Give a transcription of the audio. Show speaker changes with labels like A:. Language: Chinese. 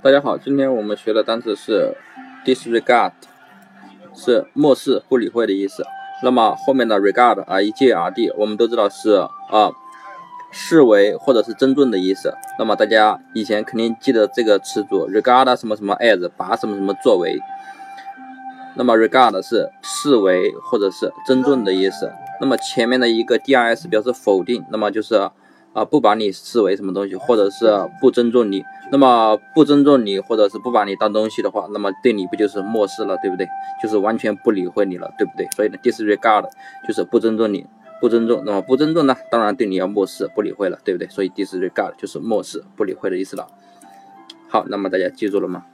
A: 大家好，今天我们学的单词是 disregard，是漠视、不理会的意思。那么后面的 regard 啊，e g r d，我们都知道是啊，视为或者是尊重的意思。那么大家以前肯定记得这个词组 regard 什么什么 as，把什么什么作为。那么 regard 是视为或者是尊重的意思。那么前面的一个 drs 表示否定，那么就是。啊，不把你视为什么东西，或者是不尊重你，那么不尊重你，或者是不把你当东西的话，那么对你不就是漠视了，对不对？就是完全不理会你了，对不对？所以呢，disregard 就是不尊重你，不尊重，那么不尊重呢，当然对你要漠视、不理会了，对不对？所以 disregard 就是漠视、不理会的意思了。好，那么大家记住了吗？